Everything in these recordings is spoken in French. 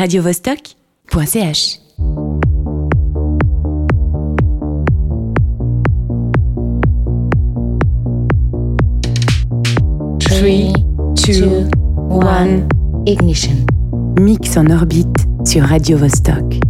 radiovostok.ch. Three, two, one, ignition. Mix en orbite sur Radio Vostok.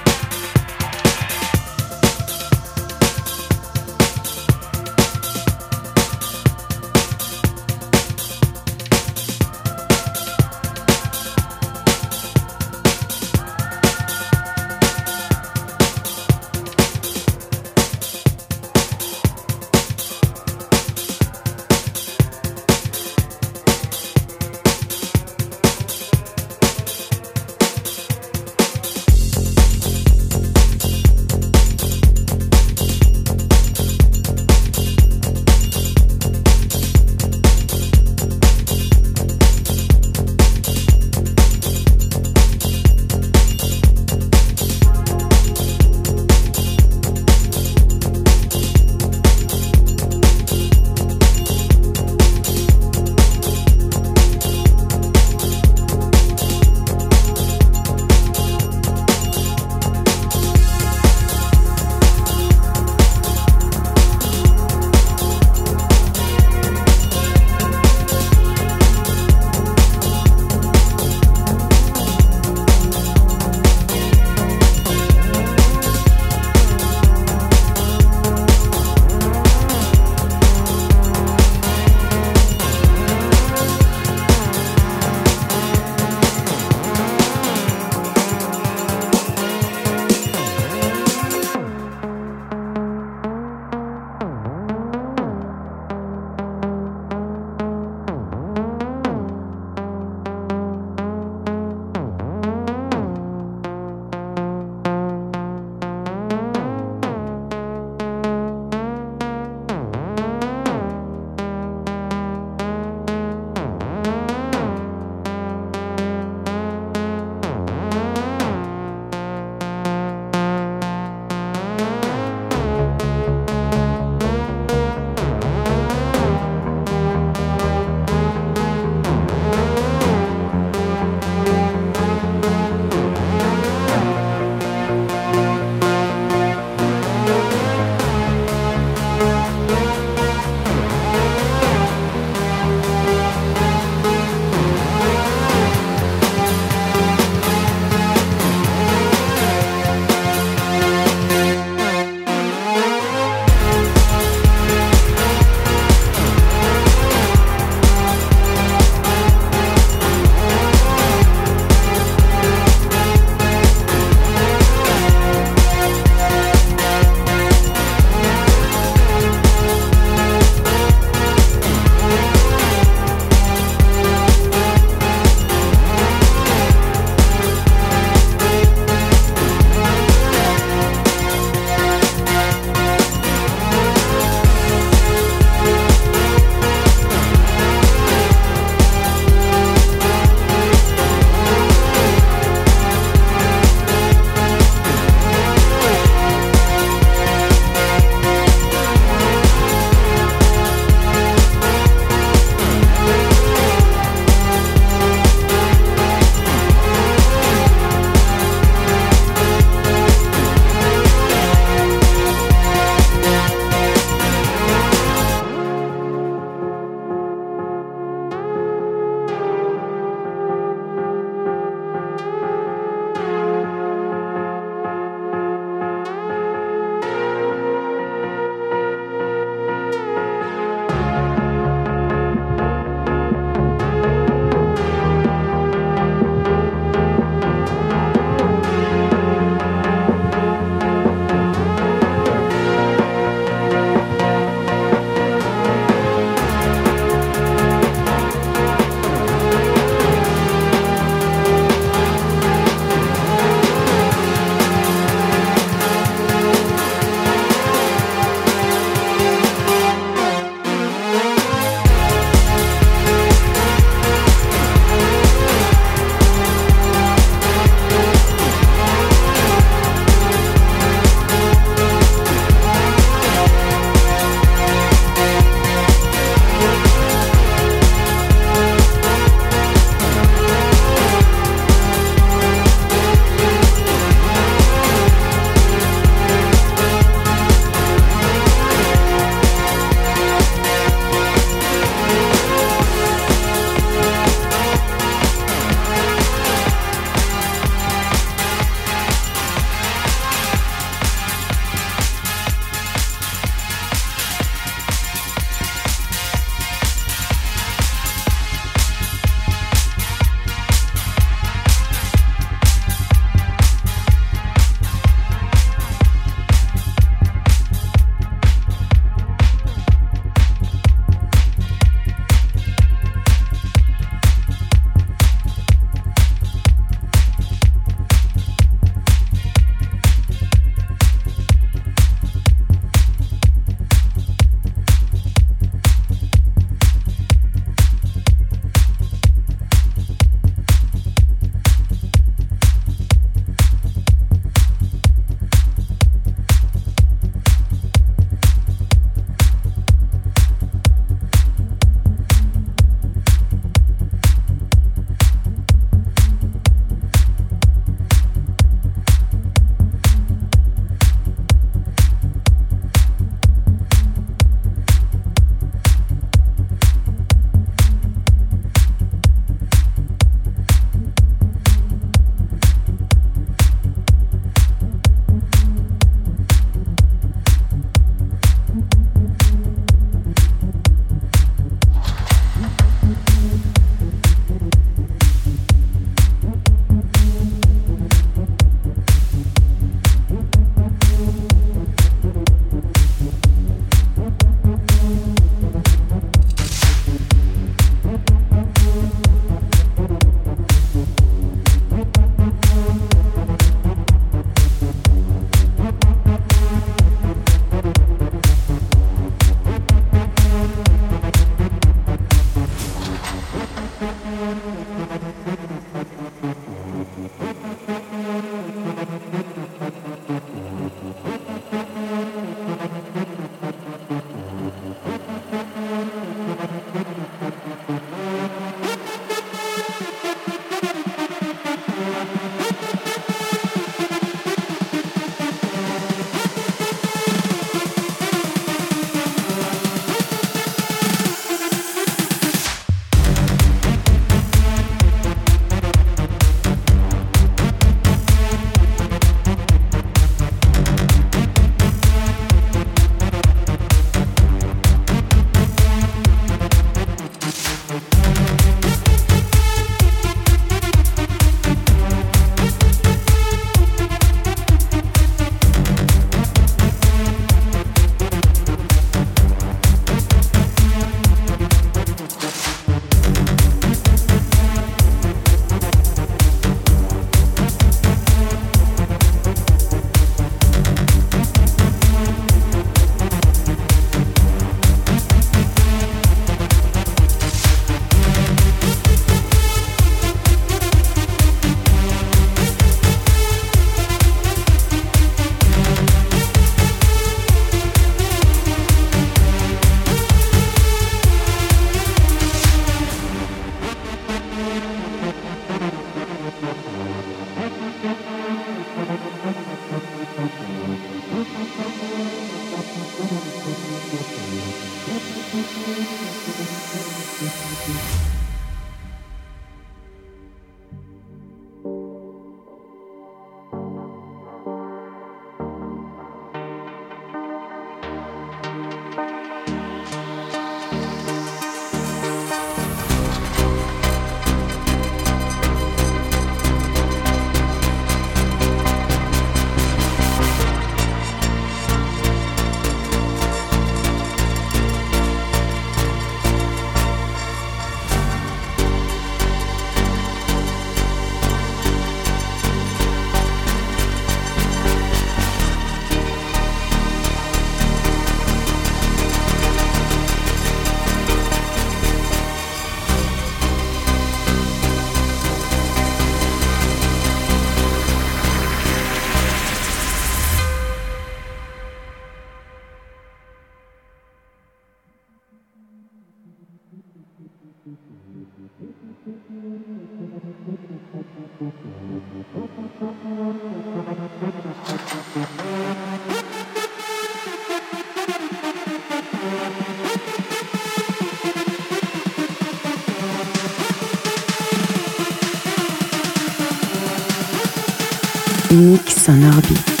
Mix en orbite.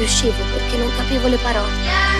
Riuscivo perché non capivo le parole.